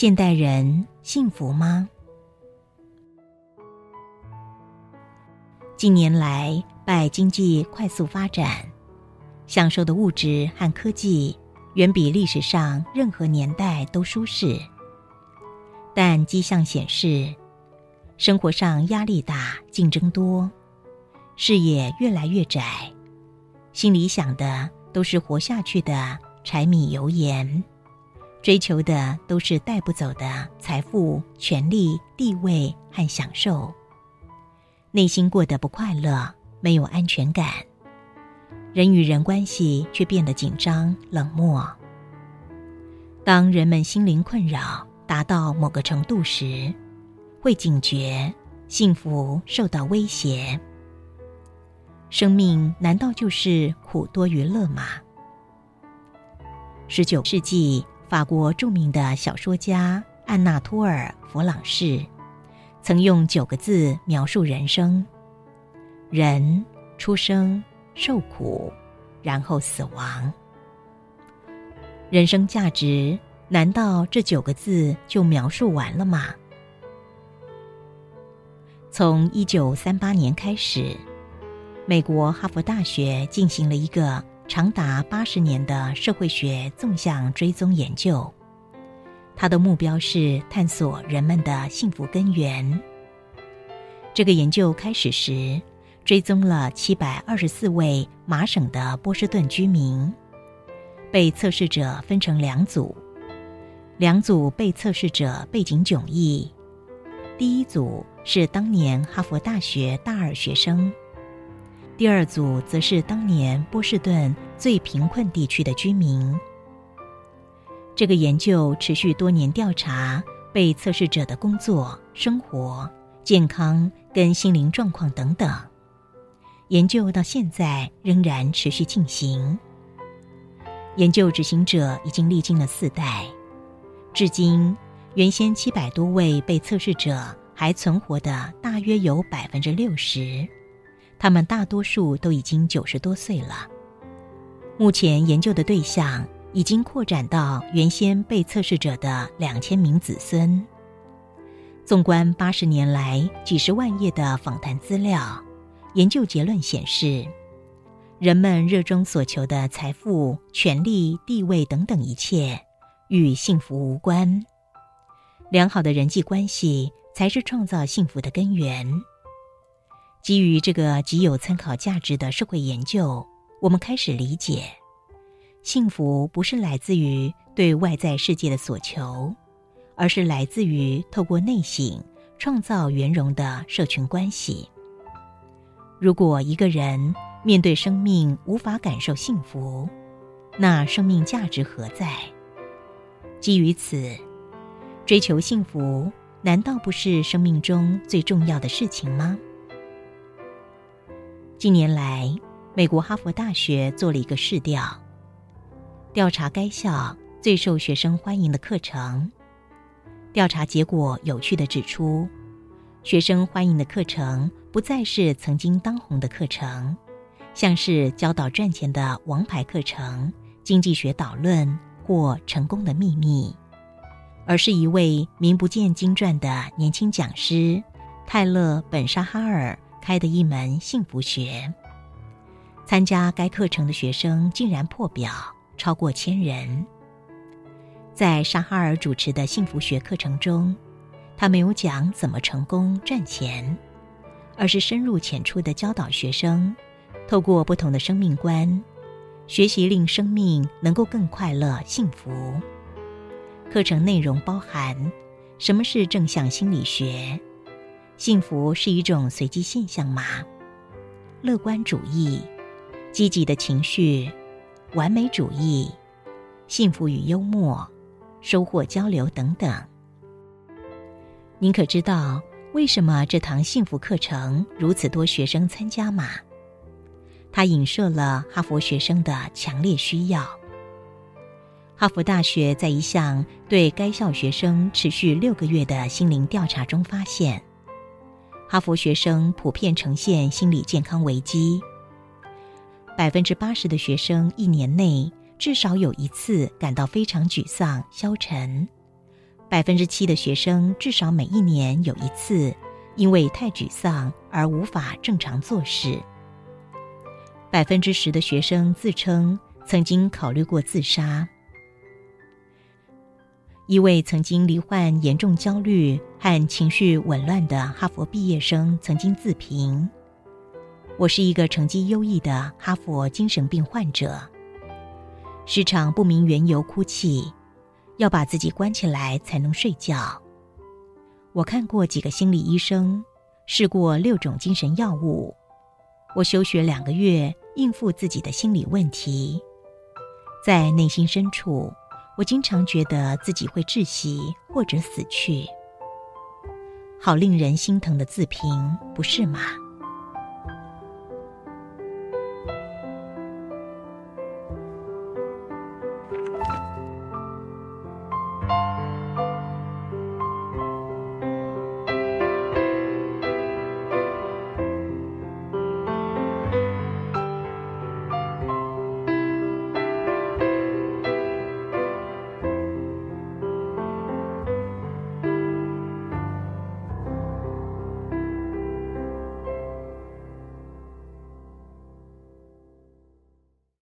现代人幸福吗？近年来，拜经济快速发展，享受的物质和科技远比历史上任何年代都舒适。但迹象显示，生活上压力大、竞争多，视野越来越窄，心里想的都是活下去的柴米油盐。追求的都是带不走的财富、权力、地位和享受，内心过得不快乐，没有安全感，人与人关系却变得紧张冷漠。当人们心灵困扰达到某个程度时，会警觉幸福受到威胁。生命难道就是苦多于乐吗？十九世纪。法国著名的小说家安娜托尔·弗朗士，曾用九个字描述人生：人出生、受苦，然后死亡。人生价值，难道这九个字就描述完了吗？从一九三八年开始，美国哈佛大学进行了一个。长达八十年的社会学纵向追踪研究，它的目标是探索人们的幸福根源。这个研究开始时，追踪了七百二十四位麻省的波士顿居民，被测试者分成两组，两组被测试者背景迥异。第一组是当年哈佛大学大二学生。第二组则是当年波士顿最贫困地区的居民。这个研究持续多年，调查被测试者的工作、生活、健康跟心灵状况等等。研究到现在仍然持续进行。研究执行者已经历经了四代，至今原先七百多位被测试者还存活的大约有百分之六十。他们大多数都已经九十多岁了。目前研究的对象已经扩展到原先被测试者的两千名子孙。纵观八十年来几十万页的访谈资料，研究结论显示，人们热衷所求的财富、权力、地位等等一切，与幸福无关。良好的人际关系才是创造幸福的根源。基于这个极有参考价值的社会研究，我们开始理解，幸福不是来自于对外在世界的所求，而是来自于透过内省创造圆融的社群关系。如果一个人面对生命无法感受幸福，那生命价值何在？基于此，追求幸福难道不是生命中最重要的事情吗？近年来，美国哈佛大学做了一个试调，调查该校最受学生欢迎的课程。调查结果有趣的指出，学生欢迎的课程不再是曾经当红的课程，像是教导赚钱的王牌课程、经济学导论或成功的秘密，而是一位名不见经传的年轻讲师泰勒·本沙哈尔。开的一门幸福学，参加该课程的学生竟然破表超过千人。在沙哈尔主持的幸福学课程中，他没有讲怎么成功赚钱，而是深入浅出的教导学生，透过不同的生命观，学习令生命能够更快乐幸福。课程内容包含什么是正向心理学。幸福是一种随机现象吗？乐观主义、积极的情绪、完美主义、幸福与幽默、收获交流等等。您可知道为什么这堂幸福课程如此多学生参加吗？它影射了哈佛学生的强烈需要。哈佛大学在一项对该校学生持续六个月的心灵调查中发现。哈佛学生普遍呈现心理健康危机，百分之八十的学生一年内至少有一次感到非常沮丧、消沉，百分之七的学生至少每一年有一次因为太沮丧而无法正常做事。百分之十的学生自称曾经考虑过自杀。一位曾经罹患严重焦虑和情绪紊乱的哈佛毕业生曾经自评：“我是一个成绩优异的哈佛精神病患者，时常不明缘由哭泣，要把自己关起来才能睡觉。我看过几个心理医生，试过六种精神药物，我休学两个月应付自己的心理问题，在内心深处。”我经常觉得自己会窒息或者死去，好令人心疼的自评，不是吗？